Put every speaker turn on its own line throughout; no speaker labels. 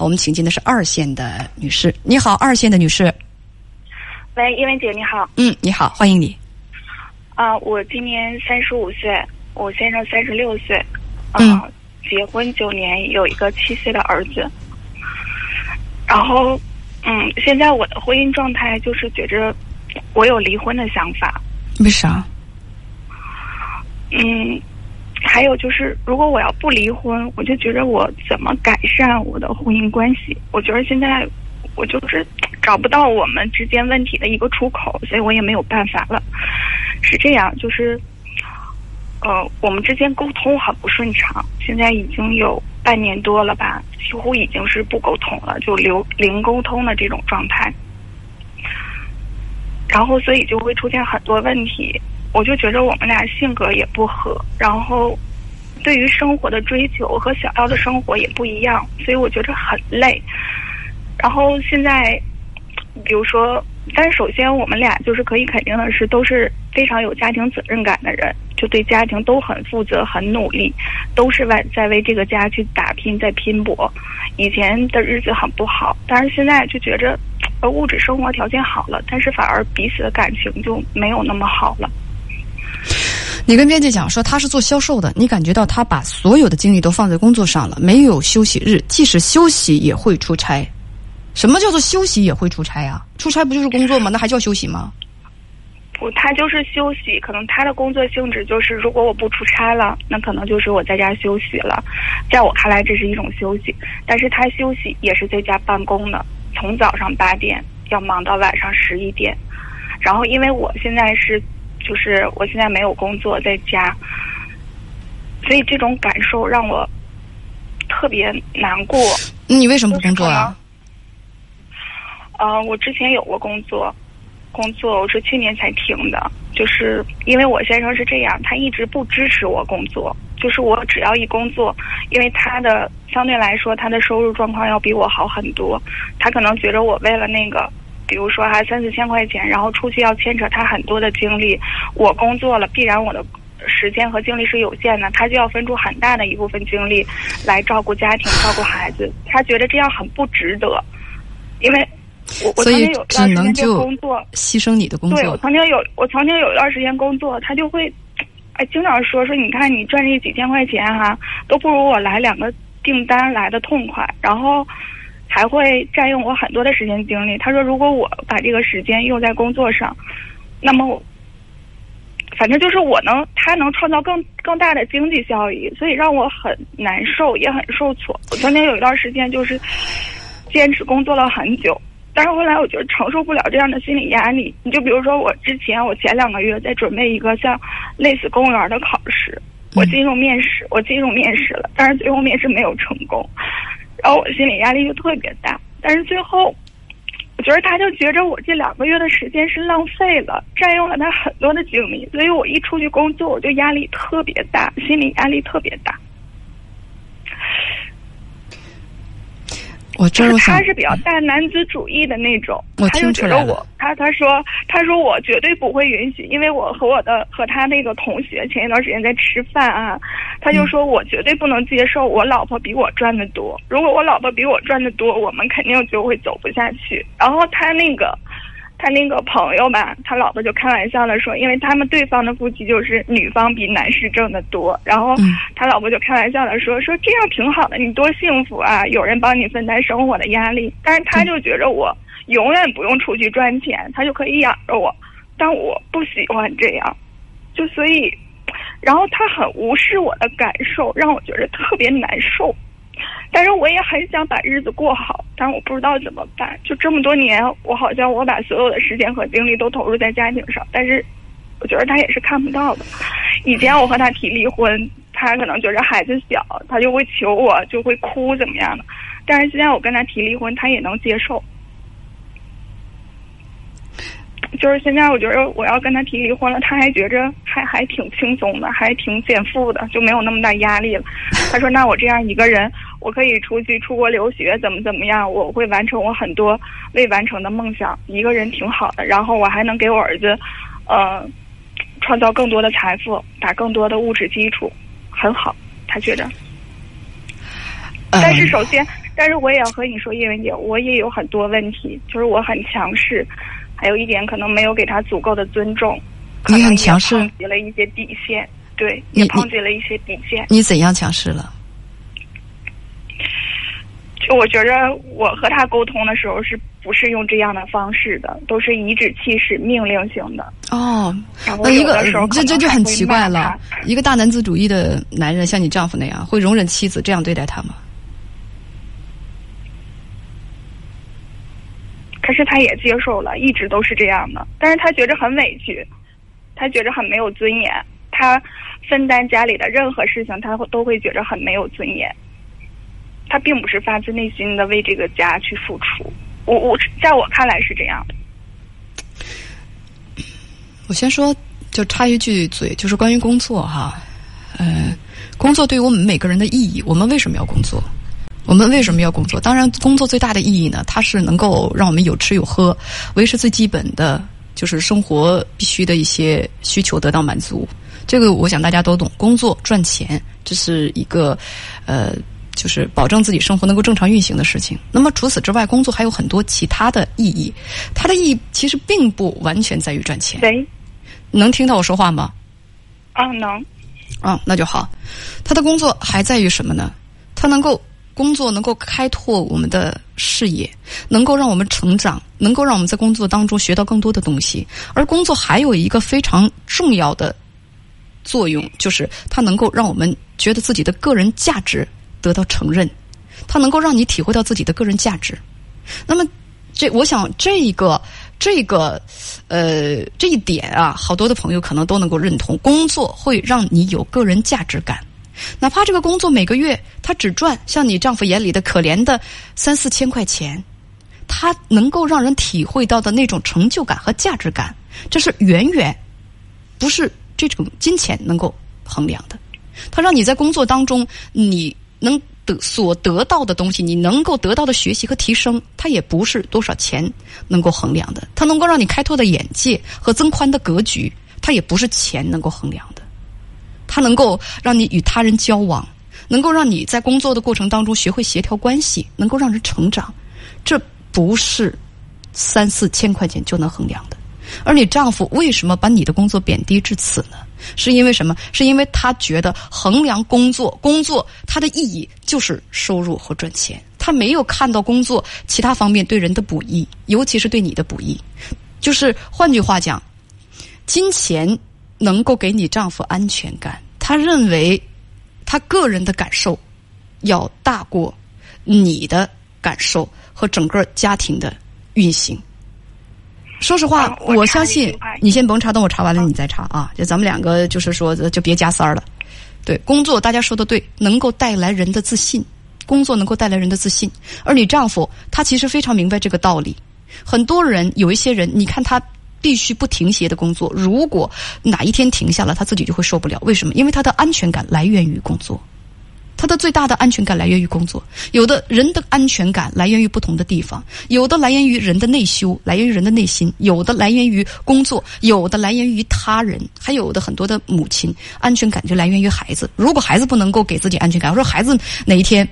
我们请进的是二线的女士，你好，二线的女士。
喂，叶文姐，你好。
嗯，你好，欢迎你。
啊，我今年三十五岁，我先生三十六岁，嗯，结婚九年，有一个七岁的儿子。然后，嗯，现在我的婚姻状态就是觉着我有离婚的想法。
为啥？
嗯。还有就是，如果我要不离婚，我就觉得我怎么改善我的婚姻关系？我觉得现在我就是找不到我们之间问题的一个出口，所以我也没有办法了。是这样，就是呃，我们之间沟通很不顺畅，现在已经有半年多了吧，几乎已经是不沟通了，就留零沟通的这种状态。然后，所以就会出现很多问题。我就觉得我们俩性格也不合，然后对于生活的追求和想要的生活也不一样，所以我觉得很累。然后现在，比如说，但是首先我们俩就是可以肯定的是，都是非常有家庭责任感的人，就对家庭都很负责、很努力，都是在在为这个家去打拼、在拼搏。以前的日子很不好，但是现在就觉着，呃，物质生活条件好了，但是反而彼此的感情就没有那么好了。
你跟编辑讲说他是做销售的，你感觉到他把所有的精力都放在工作上了，没有休息日，即使休息也会出差。什么叫做休息也会出差啊？出差不就是工作吗？那还叫休息吗？
不，他就是休息。可能他的工作性质就是，如果我不出差了，那可能就是我在家休息了。在我看来，这是一种休息。但是他休息也是在家办公的，从早上八点要忙到晚上十一点。然后，因为我现在是。就是我现在没有工作，在家，所以这种感受让我特别难过。
你为什么不工作啊？
呃，我之前有过工作，工作我是去年才停的，就是因为我先生是这样，他一直不支持我工作。就是我只要一工作，因为他的相对来说他的收入状况要比我好很多，他可能觉得我为了那个。比如说还三四千块钱，然后出去要牵扯他很多的精力。我工作了，必然我的时间和精力是有限的，他就要分出很大的一部分精力来照顾家庭、照顾孩子。他觉得这样很不值得，因为我我曾经有一段时间工作，
牺牲你的工作。
对我曾经有我曾经有一段时间工作，他就会哎经常说说，你看你赚这几千块钱哈，都不如我来两个订单来的痛快。然后。还会占用我很多的时间精力。他说：“如果我把这个时间用在工作上，那么，反正就是我能，他能创造更更大的经济效益，所以让我很难受，也很受挫。我曾经有一段时间就是坚持工作了很久，但是后来我觉得承受不了这样的心理压力。你就比如说，我之前我前两个月在准备一个像类似公务员的考试，我进入面试，我进入面试了，但是最后面试没有成功。”然后我心理压力就特别大，但是最后，我觉得他就觉着我这两个月的时间是浪费了，占用了他很多的精力，所以我一出去工作，我就压力特别大，心理压力特别大。
我就是
他是比较大男子主义的那种，他就觉得我，他他说他说我绝对不会允许，因为我和我的和他那个同学前一段时间在吃饭啊，他就说我绝对不能接受我老婆比我赚的多，如果我老婆比我赚的多，我们肯定就会走不下去。然后他那个。他那个朋友吧，他老婆就开玩笑的说，因为他们对方的夫妻就是女方比男士挣的多，然后他老婆就开玩笑的说，说这样挺好的，你多幸福啊，有人帮你分担生活的压力。但是他就觉着我永远不用出去赚钱，他就可以养着我，但我不喜欢这样，就所以，然后他很无视我的感受，让我觉得特别难受。但是我也很想把日子过好，但是我不知道怎么办。就这么多年，我好像我把所有的时间和精力都投入在家庭上，但是我觉得他也是看不到的。以前我和他提离婚，他可能觉得孩子小，他就会求我，就会哭怎么样的。但是现在我跟他提离婚，他也能接受。就是现在，我觉得我要跟他提离婚了，他还觉着还还挺轻松的，还挺减负的，就没有那么大压力了。他说：“那我这样一个人，我可以出去出国留学，怎么怎么样？我会完成我很多未完成的梦想，一个人挺好的。然后我还能给我儿子，呃，创造更多的财富，打更多的物质基础，很好。他觉得。但是首先。”但是我也要和你说，叶文姐，我也有很多问题，就是我很强势，还有一点可能没有给他足够的尊重，
你很强势，
碰击了一些底线，对，也碰击了一些底线。
你怎样强势了？
就我觉着，我和他沟通的时候，是不是用这样的方式的？都是颐指气使、命令型的。
哦，那一个这这就很奇怪了。一个大男子主义的男人，像你丈夫那样，会容忍妻子这样对待他吗？
他也接受了，一直都是这样的。但是他觉着很委屈，他觉着很没有尊严。他分担家里的任何事情，他都会觉着很没有尊严。他并不是发自内心的为这个家去付出，我我在我看来是这样的。
我先说，就插一句嘴，就是关于工作哈，嗯，工作对于我们每个人的意义，我们为什么要工作？我们为什么要工作？当然，工作最大的意义呢，它是能够让我们有吃有喝，维持最基本的就是生活必须的一些需求得到满足。这个我想大家都懂，工作赚钱这是一个呃。就是保证自己生活能够正常运行的事情。那么除此之外，工作还有很多其他的意义。它的意义其实并不完全在于赚钱。
喂，
能听到我说话吗？
啊，能。
啊，那就好。他的工作还在于什么呢？他能够工作能够开拓我们的视野，能够让我们成长，能够让我们在工作当中学到更多的东西。而工作还有一个非常重要的作用，就是它能够让我们觉得自己的个人价值。得到承认，它能够让你体会到自己的个人价值。那么，这我想这个这个呃这一点啊，好多的朋友可能都能够认同。工作会让你有个人价值感，哪怕这个工作每个月他只赚像你丈夫眼里的可怜的三四千块钱，他能够让人体会到的那种成就感和价值感，这是远远不是这种金钱能够衡量的。他让你在工作当中你。能得所得到的东西，你能够得到的学习和提升，它也不是多少钱能够衡量的。它能够让你开拓的眼界和增宽的格局，它也不是钱能够衡量的。它能够让你与他人交往，能够让你在工作的过程当中学会协调关系，能够让人成长，这不是三四千块钱就能衡量的。而你丈夫为什么把你的工作贬低至此呢？是因为什么？是因为他觉得衡量工作，工作它的意义就是收入和赚钱。他没有看到工作其他方面对人的不易，尤其是对你的不易。就是换句话讲，金钱能够给你丈夫安全感。他认为他个人的感受要大过你的感受和整个家庭的运行。说实话，我相信你先甭查，等我查完了你再查啊！就咱们两个，就是说，就别加塞儿了。对，工作大家说的对，能够带来人的自信，工作能够带来人的自信。而你丈夫他其实非常明白这个道理。很多人有一些人，你看他必须不停歇的工作，如果哪一天停下了，他自己就会受不了。为什么？因为他的安全感来源于工作。他的最大的安全感来源于工作，有的人的安全感来源于不同的地方，有的来源于人的内修，来源于人的内心，有的来源于工作，有的来源于他人，还有的很多的母亲安全感就来源于孩子。如果孩子不能够给自己安全感，我说孩子哪一天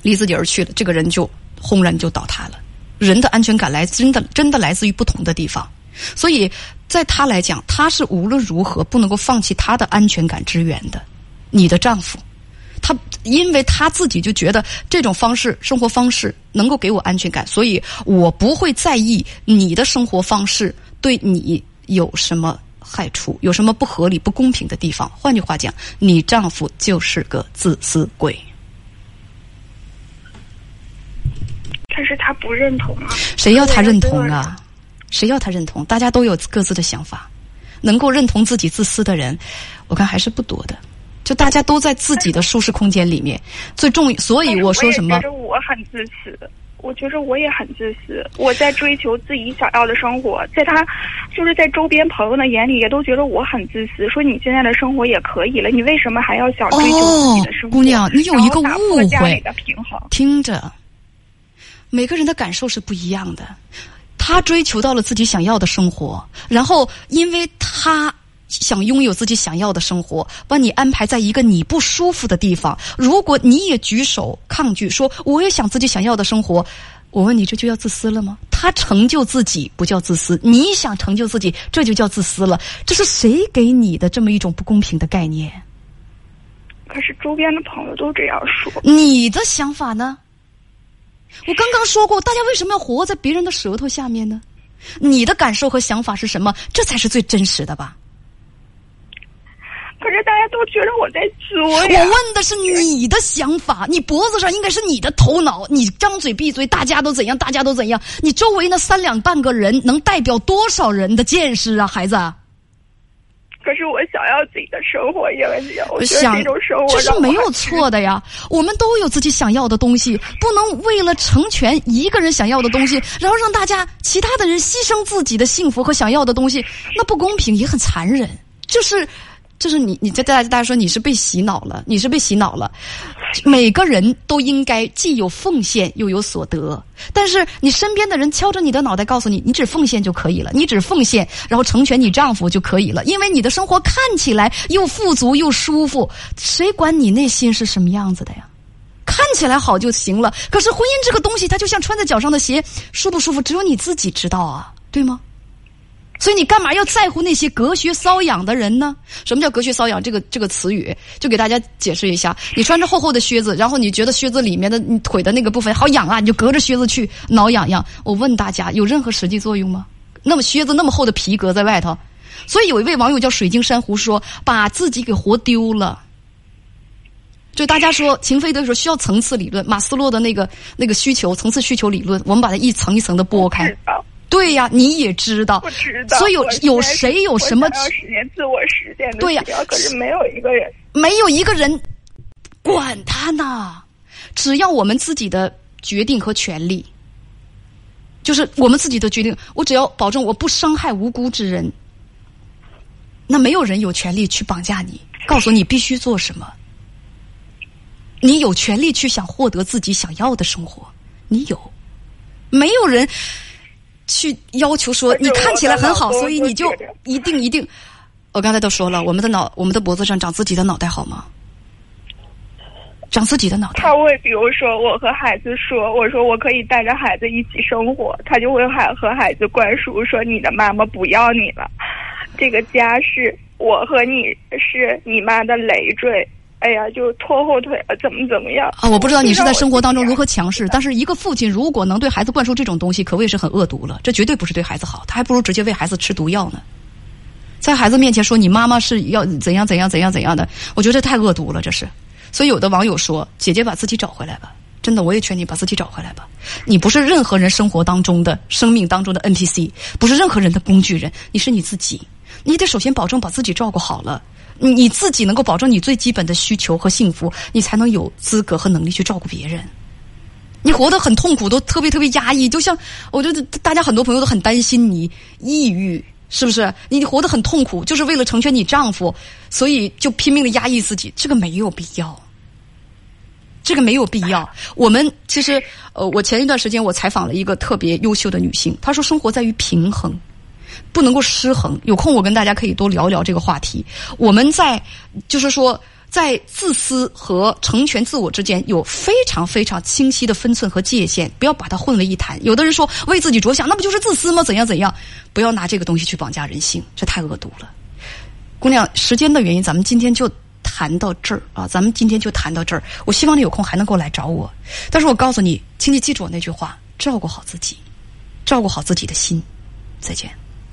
离自己而去了，这个人就轰然就倒塌了。人的安全感来真的真的来自于不同的地方，所以在他来讲，他是无论如何不能够放弃他的安全感之源的。你的丈夫。他因为他自己就觉得这种方式生活方式能够给我安全感，所以我不会在意你的生活方式对你有什么害处，有什么不合理、不公平的地方。换句话讲，你丈夫就是个自私鬼。
但是他不认同啊！
谁要他认同啊？谁要他认同？大家都有各自的想法，能够认同自己自私的人，我看还是不多的。就大家都在自己的舒适空间里面，最重，所以我说什么？
觉得我很自私，我觉得我也很自私。我在追求自己想要的生活，在他就是在周边朋友的眼里，也都觉得我很自私。说你现在的生活也可以了，你为什么还要想追求自己的生
活？姑娘，你有一个误会。
平衡。
听着，每个人的感受是不一样的。他追求到了自己想要的生活，然后因为他。想拥有自己想要的生活，把你安排在一个你不舒服的地方。如果你也举手抗拒，说我也想自己想要的生活，我问你，这就叫自私了吗？他成就自己不叫自私，你想成就自己，这就叫自私了。这是谁给你的这么一种不公平的概念？
可是周边的朋友都这样说。
你的想法呢？我刚刚说过，大家为什么要活在别人的舌头下面呢？你的感受和想法是什么？这才是最真实的吧。
可是大家都觉得我在作。我
问的是你的想法，你脖子上应该是你的头脑。你张嘴闭嘴，大家都怎样？大家都怎样？你周围那三两半个人能代表多少人的见识啊，孩子？
可是我想要自己的生活，因为我觉得这种生活
这是没有错的呀。我们都有自己想要的东西，不能为了成全一个人想要的东西，然后让大家其他的人牺牲自己的幸福和想要的东西，那不公平也很残忍。就是。就是你，你在大家大家说你是被洗脑了，你是被洗脑了。每个人都应该既有奉献又有所得，但是你身边的人敲着你的脑袋告诉你，你只奉献就可以了，你只奉献，然后成全你丈夫就可以了，因为你的生活看起来又富足又舒服，谁管你内心是什么样子的呀？看起来好就行了。可是婚姻这个东西，它就像穿在脚上的鞋，舒不舒服只有你自己知道啊，对吗？所以你干嘛要在乎那些隔靴搔痒的人呢？什么叫隔靴搔痒？这个这个词语就给大家解释一下：你穿着厚厚的靴子，然后你觉得靴子里面的你腿的那个部分好痒啊，你就隔着靴子去挠痒痒。我问大家，有任何实际作用吗？那么靴子那么厚的皮革在外头，所以有一位网友叫水晶珊瑚说，把自己给活丢了。就大家说情非得说需要层次理论，马斯洛的那个那个需求层次需求理论，我们把它一层一层的剥开。对呀，你也知道，所以有有谁有什么
实现自我实现的
对呀，
可是没有一个人，
没有一个人管他呢。只要我们自己的决定和权利，就是我们自己的决定。我只要保证我不伤害无辜之人，那没有人有权利去绑架你，告诉你必须做什么。你有权利去想获得自己想要的生活，你有，没有人。去要求说你看起来很好，所以你就一定一定。我刚才都说了，我们的脑，我们的脖子上长自己的脑袋好吗？长自己的脑袋。
他会比如说，我和孩子说，我说我可以带着孩子一起生活，他就会还和孩子灌输说，你的妈妈不要你了，这个家是我和你是你妈的累赘。哎呀，就拖后腿了，怎么怎么样
啊？我不知道你是在生活当中如何强势，但是一个父亲如果能对孩子灌输这种东西，可谓是很恶毒了。这绝对不是对孩子好，他还不如直接喂孩子吃毒药呢。在孩子面前说你妈妈是要怎样怎样怎样怎样的，我觉得太恶毒了，这是。所以有的网友说：“姐姐把自己找回来吧。”真的，我也劝你把自己找回来吧。你不是任何人生活当中的生命当中的 NPC，不是任何人的工具人，你是你自己。你得首先保证把自己照顾好了。你自己能够保证你最基本的需求和幸福，你才能有资格和能力去照顾别人。你活得很痛苦，都特别特别压抑，就像我觉得大家很多朋友都很担心你抑郁，是不是？你活得很痛苦，就是为了成全你丈夫，所以就拼命的压抑自己，这个没有必要，这个没有必要。我们其实，呃，我前一段时间我采访了一个特别优秀的女性，她说生活在于平衡。不能够失衡。有空我跟大家可以多聊聊这个话题。我们在就是说，在自私和成全自我之间有非常非常清晰的分寸和界限，不要把它混为一谈。有的人说为自己着想，那不就是自私吗？怎样怎样？不要拿这个东西去绑架人性，这太恶毒了。姑娘，时间的原因，咱们今天就谈到这儿啊。咱们今天就谈到这儿。我希望你有空还能够来找我。但是我告诉你，请你记住我那句话：照顾好自己，照顾好自己的心。再见。